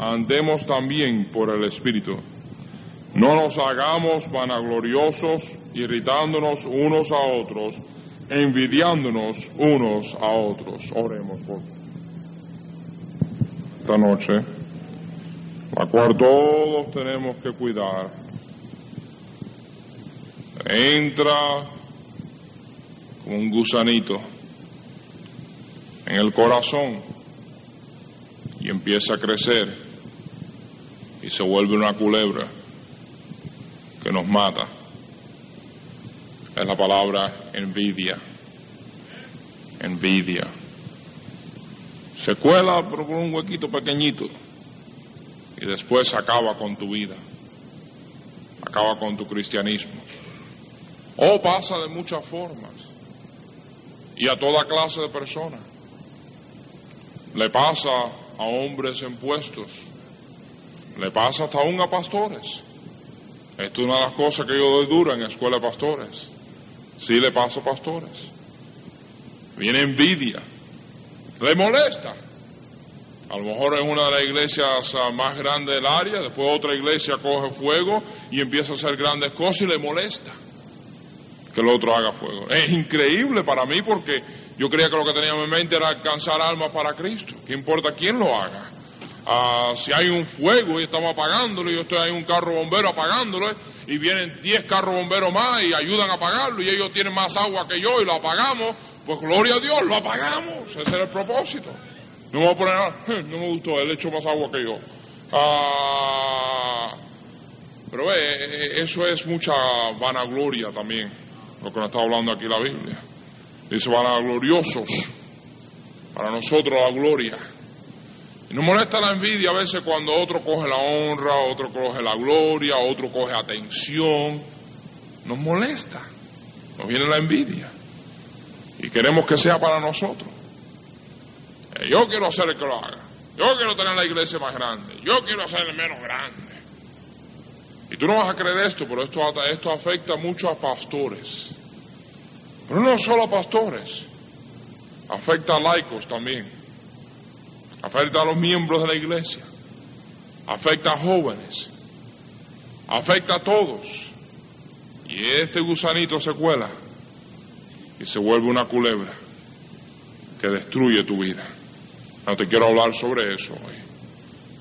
andemos también por el Espíritu. No nos hagamos vanagloriosos, irritándonos unos a otros, envidiándonos unos a otros. Oremos por esta noche, la cual todos tenemos que cuidar. Entra como un gusanito en el corazón y empieza a crecer y se vuelve una culebra que nos mata. Es la palabra envidia. Envidia. Se cuela por un huequito pequeñito y después acaba con tu vida. Acaba con tu cristianismo. O pasa de muchas formas y a toda clase de personas. Le pasa a hombres en puestos, le pasa hasta aún a pastores. Esto es una de las cosas que yo doy dura en la escuela de pastores. Sí le pasa a pastores. Viene envidia, le molesta. A lo mejor es una de las iglesias ah, más grandes del área, después otra iglesia coge fuego y empieza a hacer grandes cosas y le molesta que el otro haga fuego. Es increíble para mí porque yo creía que lo que teníamos en mente era alcanzar almas para Cristo. ¿Qué importa quién lo haga? Ah, si hay un fuego y estamos apagándolo, y yo estoy ahí un carro bombero apagándolo, y vienen 10 carros bomberos más y ayudan a apagarlo, y ellos tienen más agua que yo y lo apagamos, pues gloria a Dios, lo apagamos. Ese era el propósito. No me voy a poner, no me gustó, él echó más agua que yo. Ah, pero ve, eso es mucha vanagloria también, lo que nos está hablando aquí la Biblia. Dice vanagloriosos, para nosotros la gloria. Y nos molesta la envidia a veces cuando otro coge la honra, otro coge la gloria, otro coge atención. Nos molesta, nos viene la envidia. Y queremos que sea para nosotros. Eh, yo quiero ser el que lo haga. Yo quiero tener la iglesia más grande. Yo quiero ser el menos grande. Y tú no vas a creer esto, pero esto, esto afecta mucho a pastores. Pero no solo a pastores. Afecta a laicos también. Afecta a los miembros de la iglesia. Afecta a jóvenes. Afecta a todos. Y este gusanito se cuela y se vuelve una culebra que destruye tu vida. No te quiero hablar sobre eso hoy.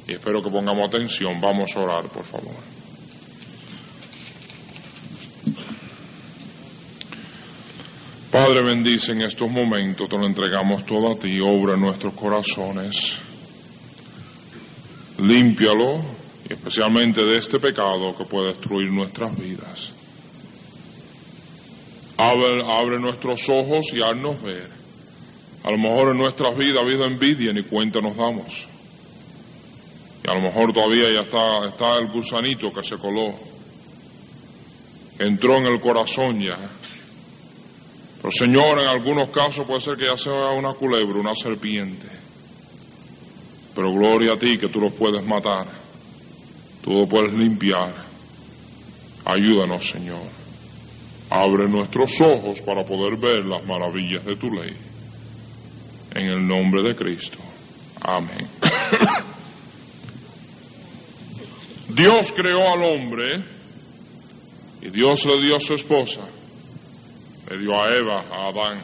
Y espero que pongamos atención. Vamos a orar, por favor. Padre, bendice en estos momentos, te lo entregamos todo a ti, obra en nuestros corazones. Límpialo, y especialmente de este pecado que puede destruir nuestras vidas. Abre, abre nuestros ojos y haznos ver. A lo mejor en nuestras vidas ha habido envidia, ni cuenta nos damos. Y a lo mejor todavía ya está, está el gusanito que se coló. Entró en el corazón ya. Pero Señor, en algunos casos puede ser que ya sea una culebra, una serpiente. Pero gloria a ti que tú los puedes matar. Tú lo puedes limpiar. Ayúdanos, Señor. Abre nuestros ojos para poder ver las maravillas de tu ley. En el nombre de Cristo. Amén. Dios creó al hombre y Dios le dio a su esposa. Le dio a Eva, a Adán.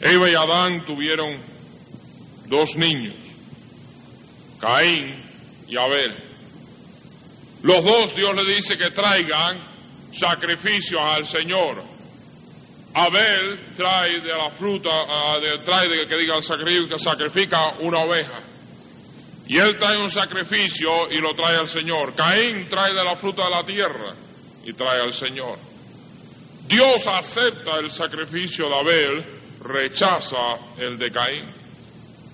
Eva y Adán tuvieron dos niños, Caín y Abel. Los dos Dios le dice que traigan sacrificios al Señor. Abel trae de la fruta, uh, trae de que diga que sacrifica una oveja. Y él trae un sacrificio y lo trae al Señor. Caín trae de la fruta de la tierra y trae al Señor. Dios acepta el sacrificio de Abel, rechaza el de Caín.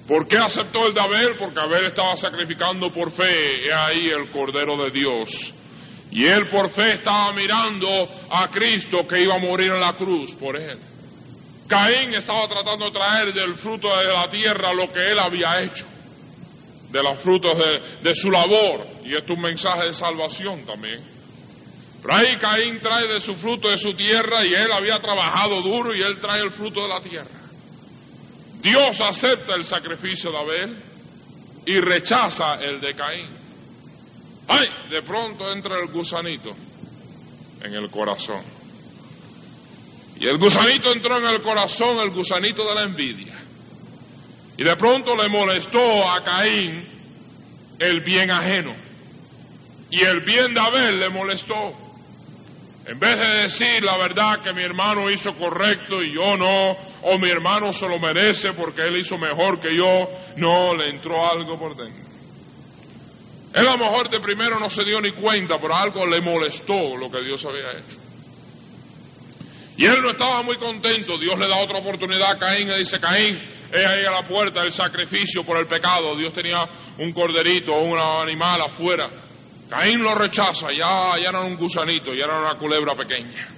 ¿Por qué aceptó el de Abel? Porque Abel estaba sacrificando por fe, he ahí el Cordero de Dios. Y él por fe estaba mirando a Cristo que iba a morir en la cruz por él. Caín estaba tratando de traer del fruto de la tierra lo que él había hecho, de los frutos de, su labor. Y esto es un mensaje de salvación también. Ahí Caín trae de su fruto de su tierra y él había trabajado duro y él trae el fruto de la tierra. Dios acepta el sacrificio de Abel y rechaza el de Caín. ¡Ay! De pronto entra el gusanito en el corazón. Y el gusanito entró en el corazón, el gusanito de la envidia. Y de pronto le molestó a Caín el bien ajeno. Y el bien de Abel le molestó. En vez de decir la verdad que mi hermano hizo correcto y yo no, o mi hermano se lo merece porque él hizo mejor que yo, no, le entró algo por dentro. Él a lo mejor de primero no se dio ni cuenta, pero algo le molestó lo que Dios había hecho. Y él no estaba muy contento. Dios le da otra oportunidad a Caín. Le dice, Caín, es ahí a la puerta el sacrificio por el pecado. Dios tenía un corderito o un animal afuera. Caín lo rechaza, ya, ya era un gusanito, ya era una culebra pequeña.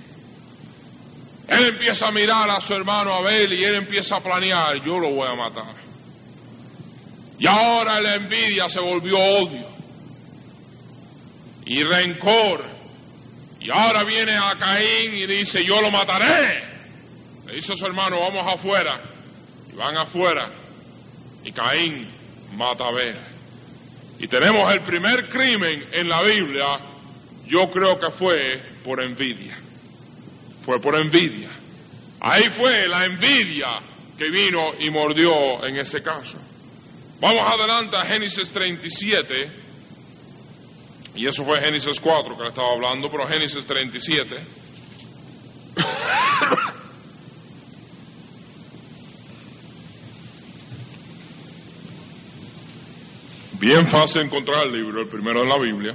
Él empieza a mirar a su hermano Abel y él empieza a planear, yo lo voy a matar. Y ahora la envidia se volvió odio y rencor. Y ahora viene a Caín y dice, yo lo mataré. Le dice a su hermano, vamos afuera. Y van afuera. Y Caín mata a Abel. Y tenemos el primer crimen en la Biblia, yo creo que fue por envidia. Fue por envidia. Ahí fue la envidia que vino y mordió en ese caso. Vamos adelante a Génesis 37. Y eso fue Génesis 4 que le estaba hablando, pero Génesis 37. Bien fácil encontrar el libro, el primero de la Biblia.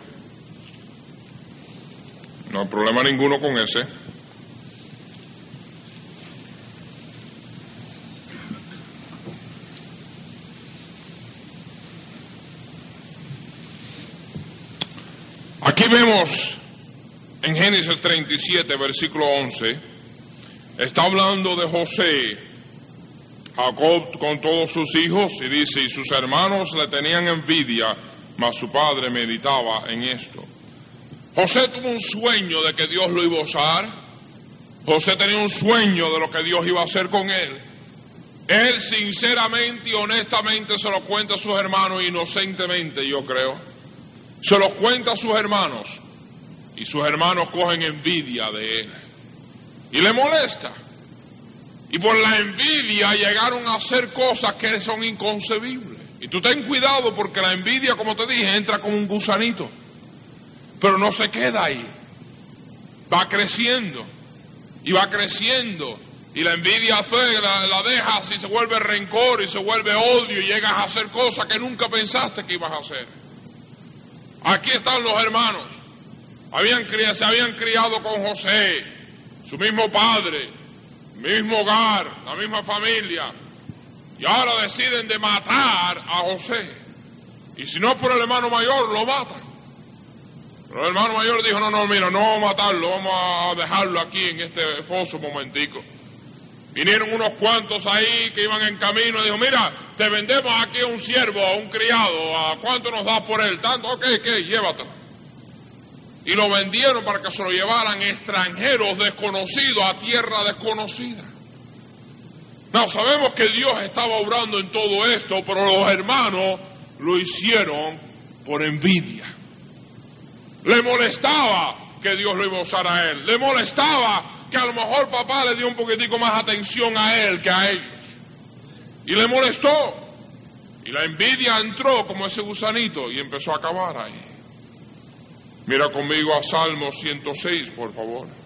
No hay problema ninguno con ese. Aquí vemos en Génesis 37, versículo 11, está hablando de José Jacob con todos sus hijos y dice, y sus hermanos le tenían envidia, mas su padre meditaba en esto. José tuvo un sueño de que Dios lo iba a usar. José tenía un sueño de lo que Dios iba a hacer con él. Él sinceramente y honestamente se lo cuenta a sus hermanos, inocentemente yo creo. Se los cuenta a sus hermanos y sus hermanos cogen envidia de él. Y le molesta. Y por la envidia llegaron a hacer cosas que son inconcebibles. Y tú ten cuidado porque la envidia, como te dije, entra como un gusanito. Pero no se queda ahí. Va creciendo. Y va creciendo. Y la envidia la, la dejas y se vuelve rencor y se vuelve odio y llegas a hacer cosas que nunca pensaste que ibas a hacer. Aquí están los hermanos. Habían, se habían criado con José, su mismo padre, mismo hogar, la misma familia, y ahora deciden de matar a José. Y si no es por el hermano mayor, lo matan. Pero el hermano mayor dijo, no, no, mira, no vamos a matarlo, vamos a dejarlo aquí en este foso un momentico. Vinieron unos cuantos ahí que iban en camino y dijo, mira, te vendemos aquí a un siervo, a un criado, ¿a cuánto nos das por él? Tanto, ok, ok, llévatelo y lo vendieron para que se lo llevaran extranjeros desconocidos a tierra desconocida. No, sabemos que Dios estaba obrando en todo esto, pero los hermanos lo hicieron por envidia. Le molestaba que Dios lo iba a usar a él. Le molestaba que a lo mejor papá le dio un poquitico más atención a él que a ellos. Y le molestó. Y la envidia entró como ese gusanito y empezó a acabar ahí. Mira conmigo a Salmo 106, por favor.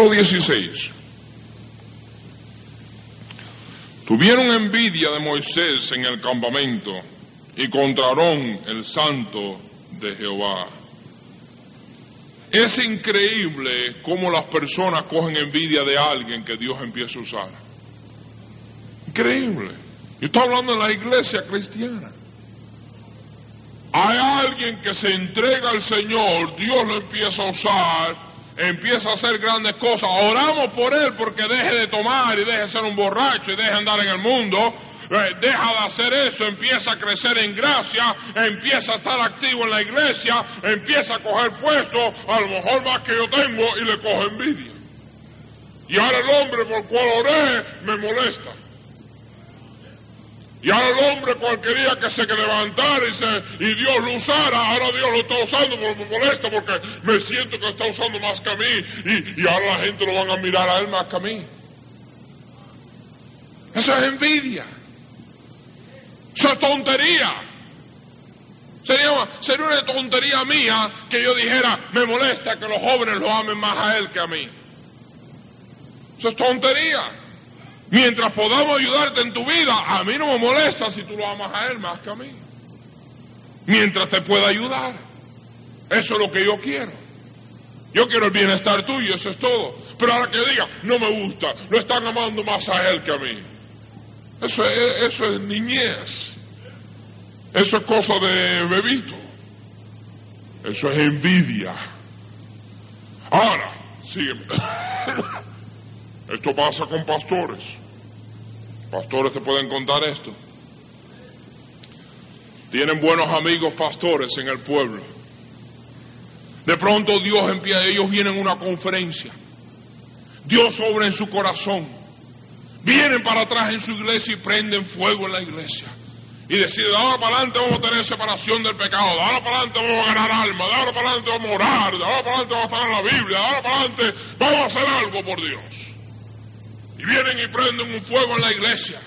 Versículo 16. Tuvieron envidia de Moisés en el campamento y contraron el santo de Jehová. Es increíble cómo las personas cogen envidia de alguien que Dios empieza a usar. Increíble. Yo estoy hablando de la iglesia cristiana. hay alguien que se entrega al Señor, Dios lo empieza a usar, empieza a hacer grandes cosas. Oramos por él porque deje de tomar y deje de ser un borracho y deje de andar en el mundo. Eh, deja de hacer eso, empieza a crecer en gracia, empieza a estar activo en la iglesia, empieza a coger puesto, a lo mejor más que yo tengo, y le coge envidia. Y ahora el hombre por cual oré me molesta. Y ahora el hombre cualquiera que se levantara y, se, y Dios lo usara, ahora Dios lo está usando porque me molesta porque me siento que está usando más que a mí y, y ahora la gente lo van a mirar a él más que a mí. Eso es envidia. Eso es tontería. Sería, sería una tontería mía que yo dijera, me molesta que los jóvenes lo amen más a él que a mí. Eso es tontería. Mientras podamos ayudarte en tu vida, a mí no me molesta si tú lo amas a él más que a mí. Mientras te pueda ayudar. Eso es lo que yo quiero. Yo quiero el bienestar tuyo, eso es todo. Pero ahora que diga, no me gusta, lo están amando más a él que a mí. Eso es, eso es niñez. Eso es cosa de bebito. Eso es envidia. Ahora, sígueme. Esto pasa con pastores. Pastores te pueden contar esto. Tienen buenos amigos pastores en el pueblo. De pronto Dios empieza, ellos vienen a una conferencia. Dios obra en su corazón. Vienen para atrás en su iglesia y prenden fuego en la iglesia. Y deciden, de ahora para adelante vamos a tener separación del pecado, de ahora para adelante vamos a ganar alma, de ahora para adelante vamos a orar, de ahora para adelante vamos a estar en la Biblia, de ahora para adelante vamos a hacer algo por Dios. Y vienen y prenden un fuego en la iglesia.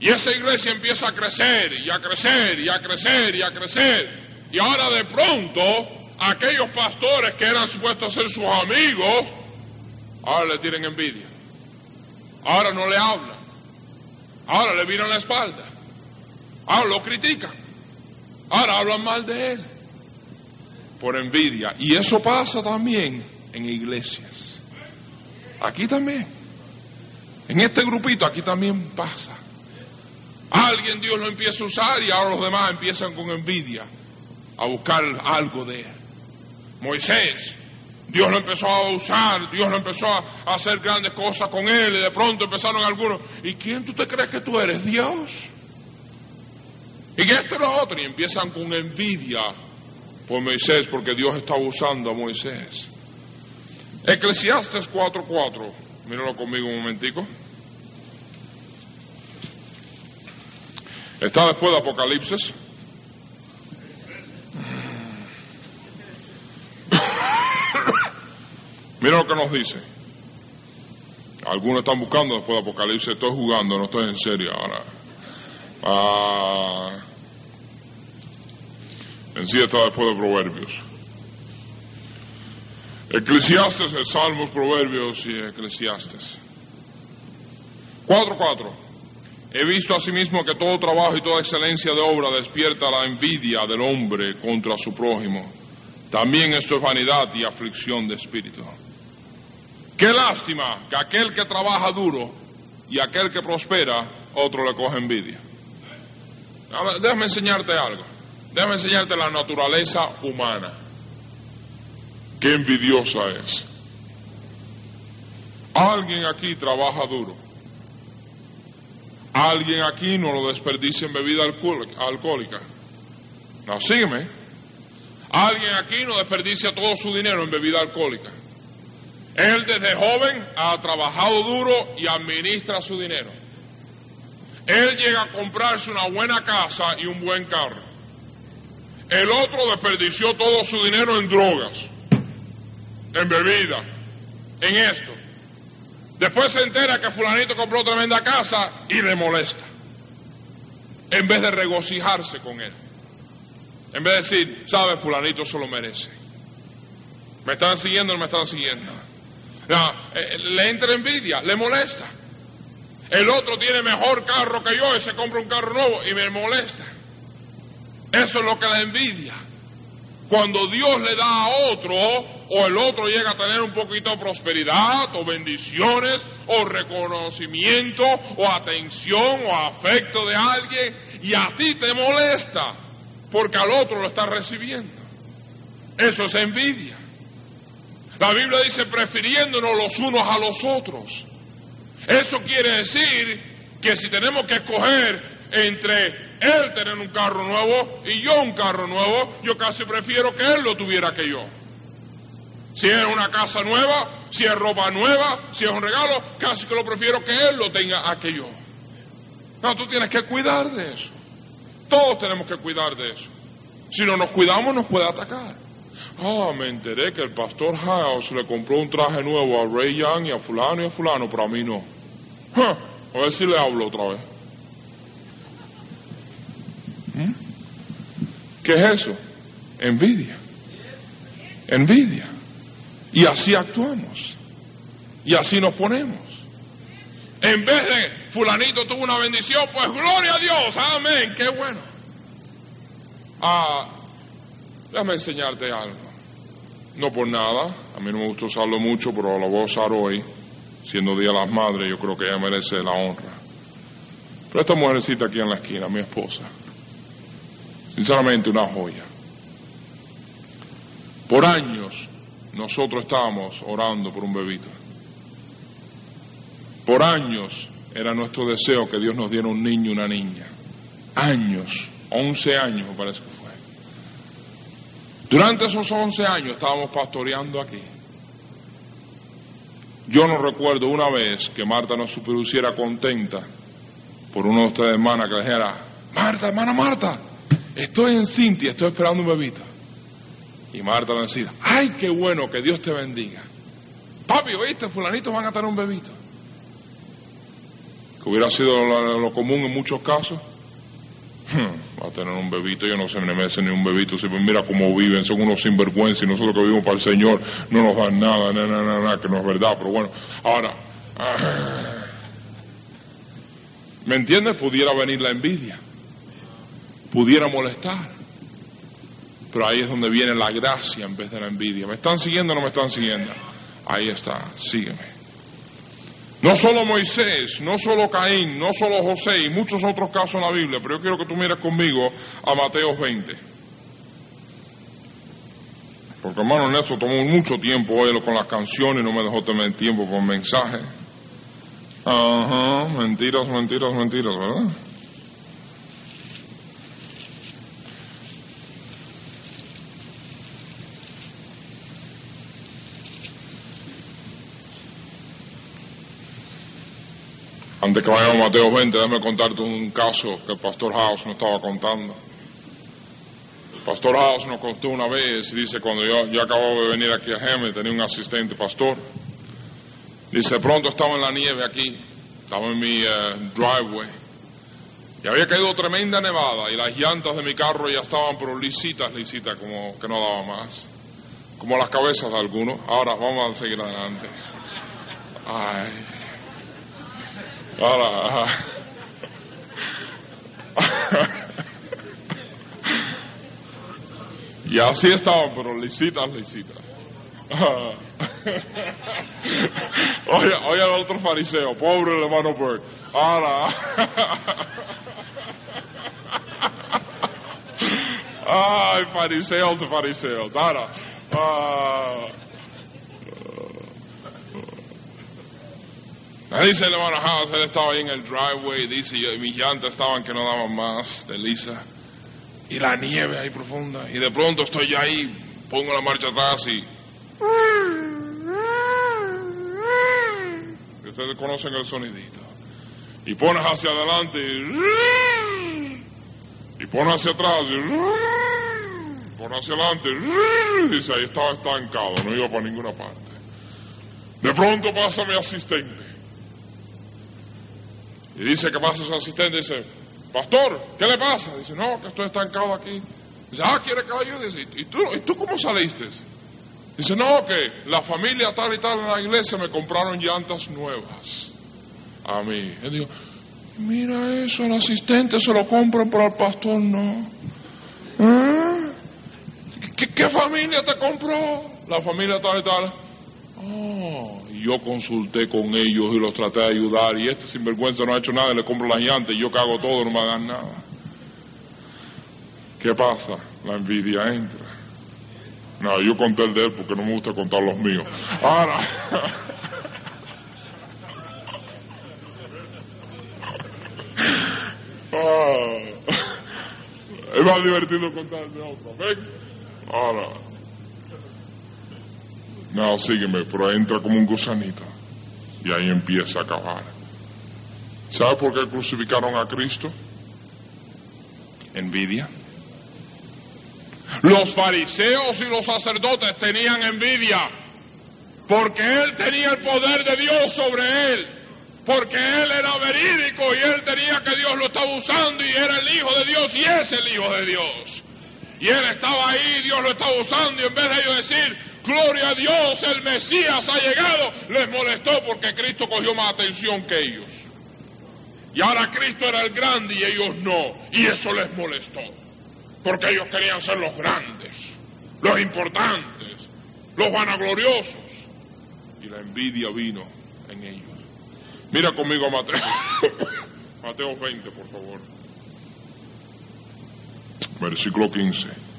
Y esa iglesia empieza a crecer y a crecer y a crecer y a crecer. Y ahora de pronto, aquellos pastores que eran supuestos ser sus amigos, ahora le tienen envidia. Ahora no le hablan. Ahora le miran la espalda. Ahora lo critican. Ahora hablan mal de él. Por envidia. Y eso pasa también en iglesias. Aquí también. En este grupito aquí también pasa. Alguien Dios lo empieza a usar y ahora los demás empiezan con envidia a buscar algo de él. Moisés, Dios lo empezó a usar, Dios lo empezó a hacer grandes cosas con él y de pronto empezaron algunos, ¿y quién tú te crees que tú eres? Dios. Y esto y lo otro, y empiezan con envidia por Moisés porque Dios estaba usando a Moisés. Eclesiastes 4:4. Míralo conmigo un momentico. Está después de Apocalipsis. Mira lo que nos dice. Algunos están buscando después de Apocalipsis. Estoy jugando, no estoy en serio ahora. Ah, en sí está después de Proverbios. Eclesiastes, Salmos, Proverbios y Eclesiastes. 4.4. He visto asimismo que todo trabajo y toda excelencia de obra despierta la envidia del hombre contra su prójimo. También esto es vanidad y aflicción de espíritu. Qué lástima que aquel que trabaja duro y aquel que prospera, otro le coge envidia. déjame enseñarte algo. Déjame enseñarte la naturaleza humana. Qué envidiosa es. Alguien aquí trabaja duro. Alguien aquí no lo desperdicia en bebida alcohólica. No, sígueme. Alguien aquí no desperdicia todo su dinero en bebida alcohólica. Él desde joven ha trabajado duro y administra su dinero. Él llega a comprarse una buena casa y un buen carro. El otro desperdició todo su dinero en drogas en bebida, en esto. Después se entera que fulanito compró tremenda casa y le molesta. En vez de regocijarse con él. En vez de decir, sabe, fulanito se lo merece. ¿Me están siguiendo o no me están siguiendo? Eh, le entra envidia, le molesta. El otro tiene mejor carro que yo y se compra un carro nuevo y me molesta. Eso es lo que la envidia. Cuando Dios le da a otro, o el otro llega a tener un poquito de prosperidad, o bendiciones, o reconocimiento, o atención, o afecto de alguien, y a ti te molesta. porque al otro lo está recibiendo. Eso es envidia. La Biblia dice prefiriéndonos los unos a los otros. Eso quiere decir que si tenemos que escoger entre él tener un carro nuevo y yo un carro nuevo, yo casi prefiero que él lo tuviera que yo. Si es una casa nueva, si es ropa nueva, si es un regalo, casi que lo prefiero que él lo tenga a que yo. No, tú tienes que cuidar de eso. Todos tenemos que cuidar de eso. Si no nos cuidamos, nos puede atacar. Ah, me enteré que el pastor House le compró un traje nuevo a Ray Young y a fulano y a fulano, pero a mí no. a ver si le hablo otra vez. ¿Qué es eso? Envidia. Envidia. Y así actuamos. Y así nos ponemos. En vez de fulanito tuvo una bendición, pues gloria a Dios, amén, qué bueno. Ah, déjame enseñarte algo. No por nada, a mí no me gusta usarlo mucho, pero lo voy a usar hoy, siendo Día de las Madres, yo creo que ella merece la honra. Pero esta mujercita aquí en la esquina, mi esposa, sinceramente una joya. Por años nosotros estábamos orando por un bebito. Por años era nuestro deseo que Dios nos diera un niño y una niña. Años, 11 años me parece que fue. Durante esos 11 años estábamos pastoreando aquí. Yo no recuerdo una vez que Marta nos pusiera contenta por uno de ustedes, hermana, que le dijera, Marta, hermana Marta, estoy en Cintia, estoy esperando un bebito. Y Marta le decía, ay, qué bueno, que Dios te bendiga. Papi, oíste, fulanitos van a tener un bebito. Que hubiera sido lo, común en muchos casos. Hmm, va a tener un bebito, yo no sé me merece ni un bebito. Si mira cómo viven, son unos sinvergüenza y nosotros que vivimos para el Señor no nos dan nada, nada, nada, nada, que no es verdad. Pero bueno, ahora, ah, ¿me entiendes? Pudiera venir la envidia, pudiera molestar. Pero ahí es donde viene la gracia en vez de la envidia. ¿Me están siguiendo o no me están siguiendo? Ahí está, sígueme. No solo Moisés, no solo Caín, no solo José y muchos otros casos en la Biblia, pero yo quiero que tú mires conmigo a Mateo 20. Porque hermano Néstor tomó mucho tiempo hoy con las canciones y no me dejó tener tiempo con mensajes. Ajá, mentiras, mentiras, mentiras, ¿verdad? Antes que vayamos a Mateo 20, déjame contarte un caso que el pastor House nos estaba contando. El pastor House nos contó una vez, dice, cuando yo, yo acababa de venir aquí a Geme, tenía un asistente pastor. Dice, pronto estaba en la nieve aquí, estaba en mi eh, driveway. Y había caído tremenda nevada y las llantas de mi carro ya estaban pero lisitas, lisitas, como que no daba más. Como las cabezas de algunos. Ahora vamos a seguir adelante. Ay. Ahora. y así estaban, pero lisitas, lisitas. oye, oye al otro fariseo, pobre hermano Bert. Ahora. Ay, fariseos fariseos. Ahora. Ah. Dice el hermano House, él estaba ahí en el driveway, dice, y mis llantas estaban que no daban más de lisa. Y la nieve ahí profunda. Y de pronto estoy yo ahí, pongo la marcha atrás y... ustedes conocen el sonidito. Y pones hacia adelante y... Y pones hacia atrás y... Pones hacia adelante y... Dice, ahí estaba estancado, no iba para ninguna parte. De pronto pasa mi asistente. Y dice que pasa su asistente dice, pastor, ¿qué le pasa? Dice, no, que estoy estancado aquí. Dice, ah, ¿quiere que ayude? Dice, ¿y tú, ¿y tú cómo saliste? Dice, no, que la familia tal y tal en la iglesia me compraron llantas nuevas. A mí. Él dijo, mira eso, el asistente se lo compran, pero al pastor no. ¿Eh? ¿Qué, ¿Qué familia te compró? La familia tal y tal. Oh, yo consulté con ellos y los traté de ayudar y este sinvergüenza no ha hecho nada, le compro las llantas y yo cago todo, no me hagan nada. ¿qué pasa? La envidia entra. No, yo conté el de él porque no me gusta contar los míos. Ahora. Ah. es más divertido contar el de otro. ¿Ven? Ahora. No, sígueme, pero entra como un gusanito. Y ahí empieza a acabar. ¿Sabe por qué crucificaron a Cristo? Envidia. Los fariseos y los sacerdotes tenían envidia porque él tenía el poder de Dios sobre él, porque él era verídico y él tenía que Dios lo estaba usando y era el Hijo de Dios y es el Hijo de Dios. Y él estaba ahí, Dios lo estaba usando y en vez de ellos decir, gloria a Dios, el Mesías ha llegado, les molestó porque Cristo cogió más atención que ellos. Y ahora Cristo era el grande y ellos no, y eso les molestó porque ellos querían ser los grandes, los importantes, los vanagloriosos. Y la envidia vino en ellos. Mira conmigo Mateo, Mateo 20, por favor. Versículo 15.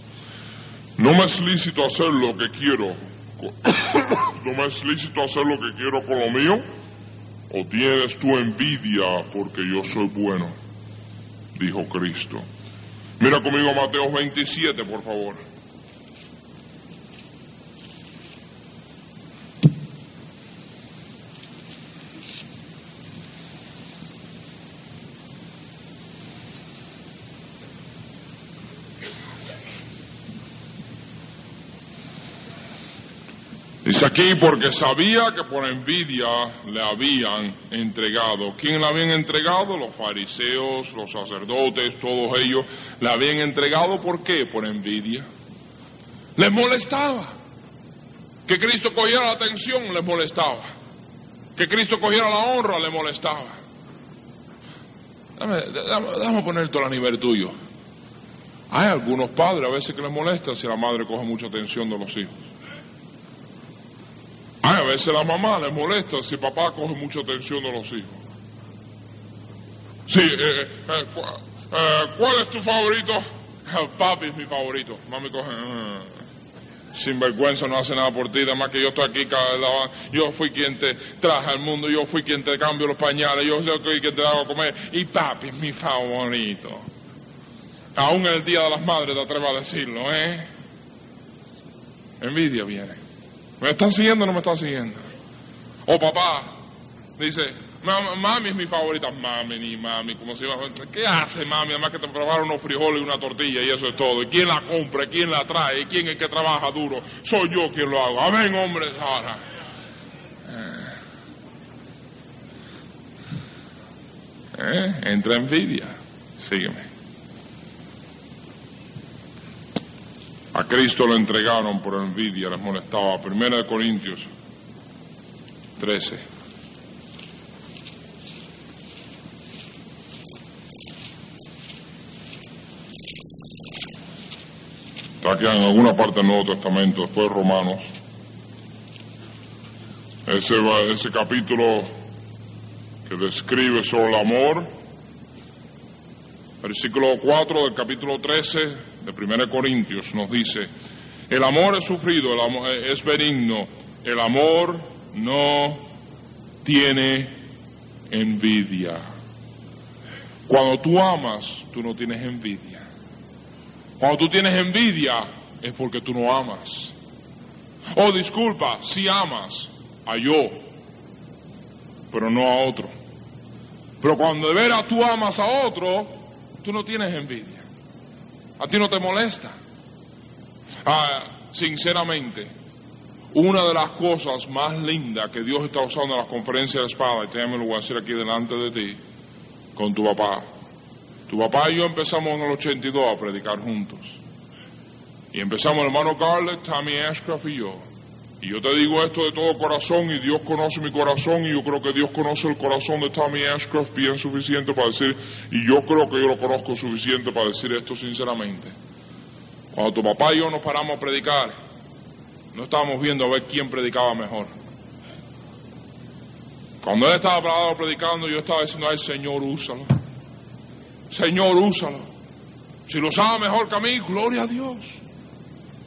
No me es lícito hacer lo que quiero. no me es lícito hacer lo que quiero con lo mío. ¿O tienes tu envidia porque yo soy bueno? Dijo Cristo. Mira conmigo Mateo 27, por favor. Aquí porque sabía que por envidia le habían entregado. ¿Quién le habían entregado? Los fariseos, los sacerdotes, todos ellos le habían entregado. ¿Por qué? Por envidia. Les molestaba. Que Cristo cogiera la atención les molestaba. Que Cristo cogiera la honra le molestaba. Dame, dame, ponerte a nivel tuyo. Hay algunos padres a veces que les molesta si la madre coge mucha atención de los hijos. A veces la mamá le molesta si papá coge mucha atención de los hijos. Sí, eh, eh, eh, ¿cuál es tu favorito? papi es mi favorito. Mami coge... sin vergüenza no hace nada por ti, además que yo estoy aquí, yo fui quien te traje al mundo, yo fui quien te cambio los pañales, yo fui quien te hago comer, y papi es mi favorito. Aún el Día de las Madres te atrevo a decirlo, ¿eh? Envidia viene. ¿Me están siguiendo o no me están siguiendo? O papá dice, mami es mi favorita. Mami, ni mami, como si iba ¿Qué hace mami? Además que te prepara unos frijoles y una tortilla y eso es todo. ¿Y quién la compra? ¿Quién la trae? ¿Y quién es el que trabaja duro? Soy yo quien lo hago. Amén, hombre, Sara. Eh. ¿Eh? Entra envidia. Sígueme. Cristo lo entregaron por envidia, les molestaba. Primera de Corintios 13. Está aquí en alguna parte del Nuevo Testamento, después Romanos. Ese, ese capítulo que describe sobre el amor. Versículo 4 del capítulo 13 de 1 Corintios nos dice, el amor es sufrido, el amor es benigno, el amor no tiene envidia. Cuando tú amas, tú no tienes envidia. Cuando tú tienes envidia, es porque tú no amas. Oh, disculpa, si amas a yo, pero no a otro. Pero cuando de veras tú amas a otro, tú no tienes envidia. A ti no te molesta. Ah, sinceramente, una de las cosas más lindas que Dios está usando en las conferencias de espada, y te lo voy a decir aquí delante de ti, con tu papá. Tu papá y yo empezamos en el 82 a predicar juntos. Y empezamos el hermano Garlett, Tammy Ashcroft y yo. Y yo te digo esto de todo corazón y Dios conoce mi corazón y yo creo que Dios conoce el corazón de Tommy Ashcroft bien suficiente para decir, y yo creo que yo lo conozco suficiente para decir esto sinceramente. Cuando tu papá y yo nos paramos a predicar, no estábamos viendo a ver quién predicaba mejor. Cuando él estaba parado predicando, yo estaba diciendo, ay Señor, úsalo. Señor, úsalo. Si lo usaba mejor que a mí, gloria a Dios.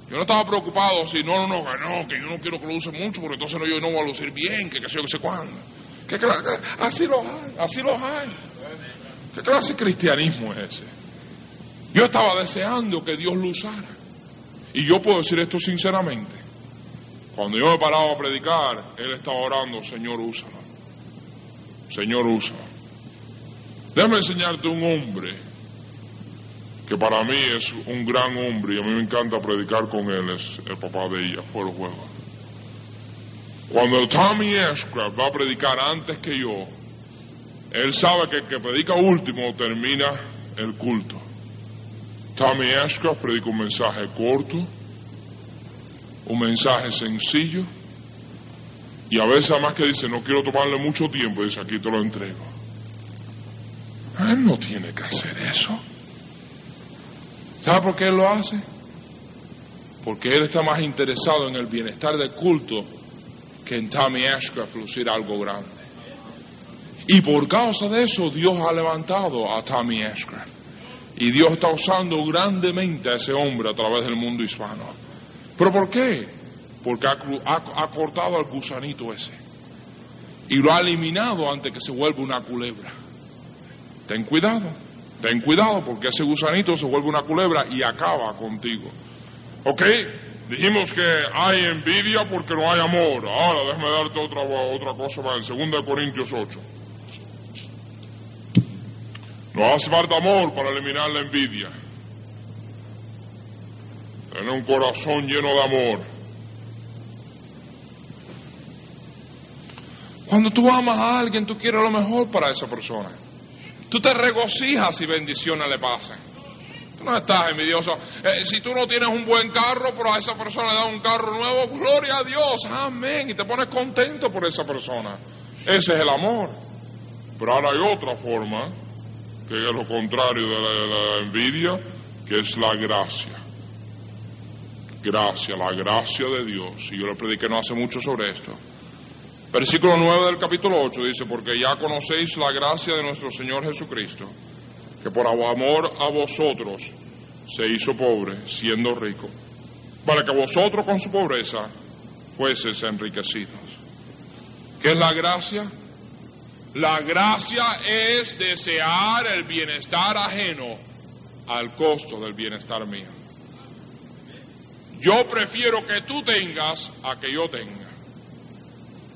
Yo no estaba preocupado si no, no, no, que yo no quiero que lo use mucho porque entonces no, yo no voy a lucir bien, que qué sé yo, que sé cuándo. ¿Qué? Así lo hay, así lo hay. ¿Qué clase de cristianismo es ese? Yo estaba deseando que Dios lo usara. Y yo puedo decir esto sinceramente. Cuando yo me paraba a predicar, Él estaba orando, Señor, úsalo. Señor, úsalo. Déjame enseñarte un hombre que para mí es un gran hombre y a mí me encanta predicar con él, es el papá de ella, fue el juego. Cuando Tommy Ashcraft va a predicar antes que yo, él sabe que el que predica último termina el culto. Tommy Ashcraft predica un mensaje corto, un mensaje sencillo, y a veces además que dice, no quiero tomarle mucho tiempo, dice, aquí te lo entrego. Él no tiene que hacer eso. ¿Sabe por qué él lo hace? Porque él está más interesado en el bienestar del culto que en Tommy Ashcraft lucir algo grande. Y por causa de eso Dios ha levantado a Tommy Ashcraft. Y Dios está usando grandemente a ese hombre a través del mundo hispano. ¿Pero por qué? Porque ha, cortado al gusanito ese. Y lo ha eliminado antes que se vuelva una culebra. Ten cuidado. Ten cuidado porque ese gusanito se vuelve una culebra y acaba contigo. ¿Ok? Dijimos que hay envidia porque no hay amor. Ahora déjame darte otra, otra cosa más. En 2 Corintios 8. No hace falta amor para eliminar la envidia. Tener un corazón lleno de amor. Cuando tú amas a alguien, tú quieres lo mejor para esa persona. Tú te regocijas si bendiciones le pasan. Tú no estás envidioso. Eh, si tú no tienes un buen carro, pero a esa persona le da un carro nuevo, gloria a Dios, amén. Y te pones contento por esa persona. Ese es el amor. Pero ahora hay otra forma, que es lo contrario de la, envidia, que es la gracia. Gracia, la gracia de Dios. Y yo le prediqué no hace mucho sobre esto. Versículo 9 del capítulo 8 dice, porque ya conocéis la gracia de nuestro Señor Jesucristo, que por amor a vosotros se hizo pobre, siendo rico, para que vosotros con su pobreza fueseis enriquecidos. ¿Qué es la gracia? La gracia es desear el bienestar ajeno al costo del bienestar mío. Yo prefiero que tú tengas a que yo tenga.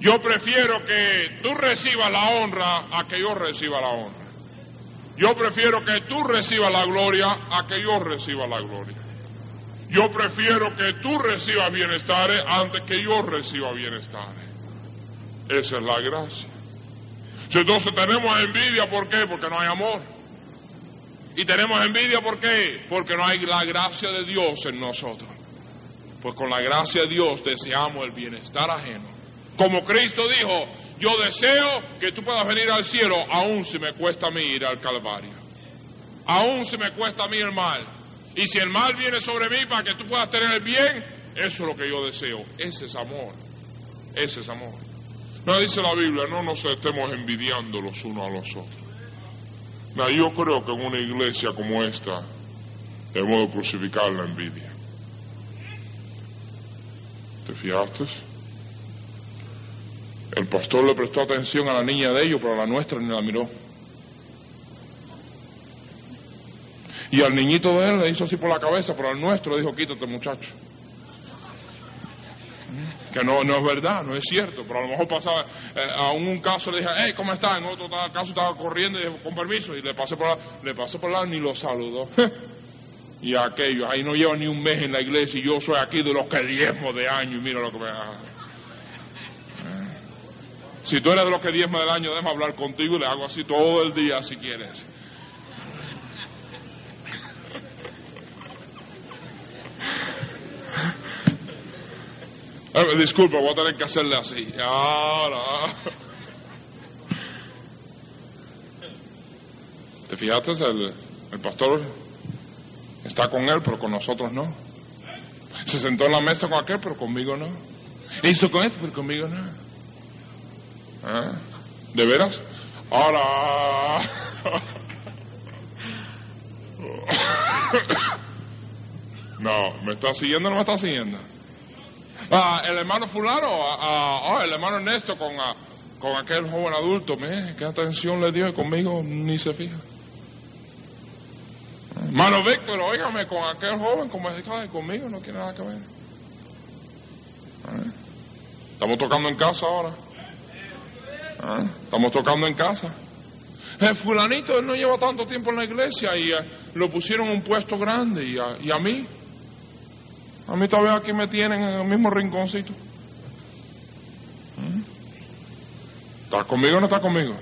Yo prefiero que tú recibas la honra a que yo reciba la honra. Yo prefiero que tú recibas la gloria a que yo reciba la gloria. Yo prefiero que tú recibas bienestar antes que yo reciba bienestar. Esa es la gracia. Entonces tenemos envidia, ¿por qué? Porque no hay amor. Y tenemos envidia, ¿por qué? Porque no hay la gracia de Dios en nosotros. Pues con la gracia de Dios deseamos el bienestar ajeno como Cristo dijo, yo deseo que tú puedas venir al cielo, aun si me cuesta a mí ir al Calvario. Aun si me cuesta a mí el mal. Y si el mal viene sobre mí para que tú puedas tener el bien, eso es lo que yo deseo. Ese es amor. Ese es amor. No dice la Biblia, no nos estemos envidiando los unos a los otros. Yo creo que en una iglesia como esta debemos crucificar la envidia. ¿Te fijaste? El pastor le prestó atención a la niña de ellos, pero a la nuestra ni la miró. Y al niñito de él le hizo así por la cabeza, pero al nuestro dijo, quítate muchacho. Que no, no es verdad, no es cierto, pero a lo mejor pasaba, eh, a un, caso le dije, hey, ¿cómo está? En otro caso estaba corriendo y dijo, con permiso, y le pasé por la, le pasé por la ni lo saludó. y aquello, ahí no lleva ni un mes en la iglesia y yo soy aquí de los que diezmo de año y mira lo que me... Si tú eres de los que diezma del año, déjame hablar contigo y le hago así todo el día si quieres. Eh, disculpa, voy a tener que hacerle así. Ahora. ¿Te fijaste? El, pastor está con él, pero con nosotros no. Se sentó en la mesa con aquel, pero conmigo no. Hizo con este, pero conmigo no. ¿Eh? ¿De veras? Ahora. no, ¿me está siguiendo o no me está siguiendo? Ah, el hermano fulano, ah, ah, oh, el hermano Ernesto con, ah, con aquel joven adulto, me, qué atención le dio y conmigo ni se fija. Hermano Víctor, óigame, con aquel joven como es y conmigo no quiere nada que ver. Ah, Estamos tocando en casa ahora. Ah, Estamos tocando en casa. El fulanito él no lleva tanto tiempo en la iglesia y eh, lo pusieron en un puesto grande y a, y a mí, a mí todavía aquí me tienen en el mismo rinconcito. ¿Mm? ¿Estás conmigo o no estás conmigo?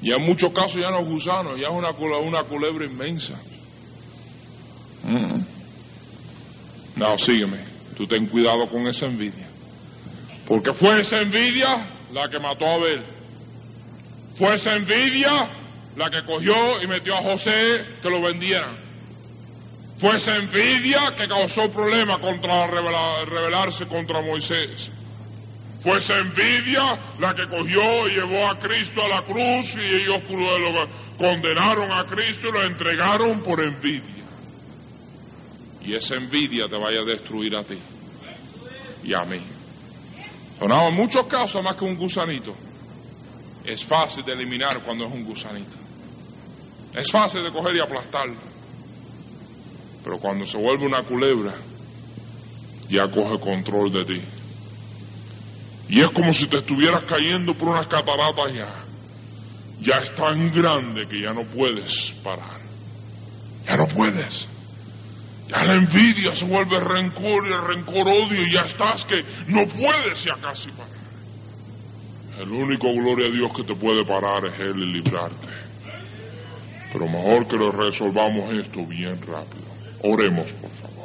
Y en muchos casos ya no es gusano, ya es una, una culebra inmensa. ¿Mm? No, sígueme. Tú ten cuidado con esa envidia. Porque fue esa envidia la que mató a Abel. Fue esa envidia la que cogió y metió a José que lo vendieran. Fue esa envidia que causó problemas contra rebelarse contra Moisés. Fue esa envidia la que cogió y llevó a Cristo a la cruz y ellos lo condenaron a Cristo y lo entregaron por envidia. Y esa envidia te vaya a destruir a ti y a mí. Sonaba en muchos casos más que un gusanito. Es fácil de eliminar cuando es un gusanito. Es fácil de coger y aplastarlo. Pero cuando se vuelve una culebra, ya coge control de ti. Y es como si te estuvieras cayendo por unas cataratas ya. Ya es tan grande que ya no puedes parar. Ya no puedes. Ya la envidia se vuelve rencor y el rencor odio y ya estás que no puedes ya casi parar. El único gloria a Dios que te puede parar es Él y librarte. Pero mejor que lo resolvamos esto bien rápido. Oremos, por favor.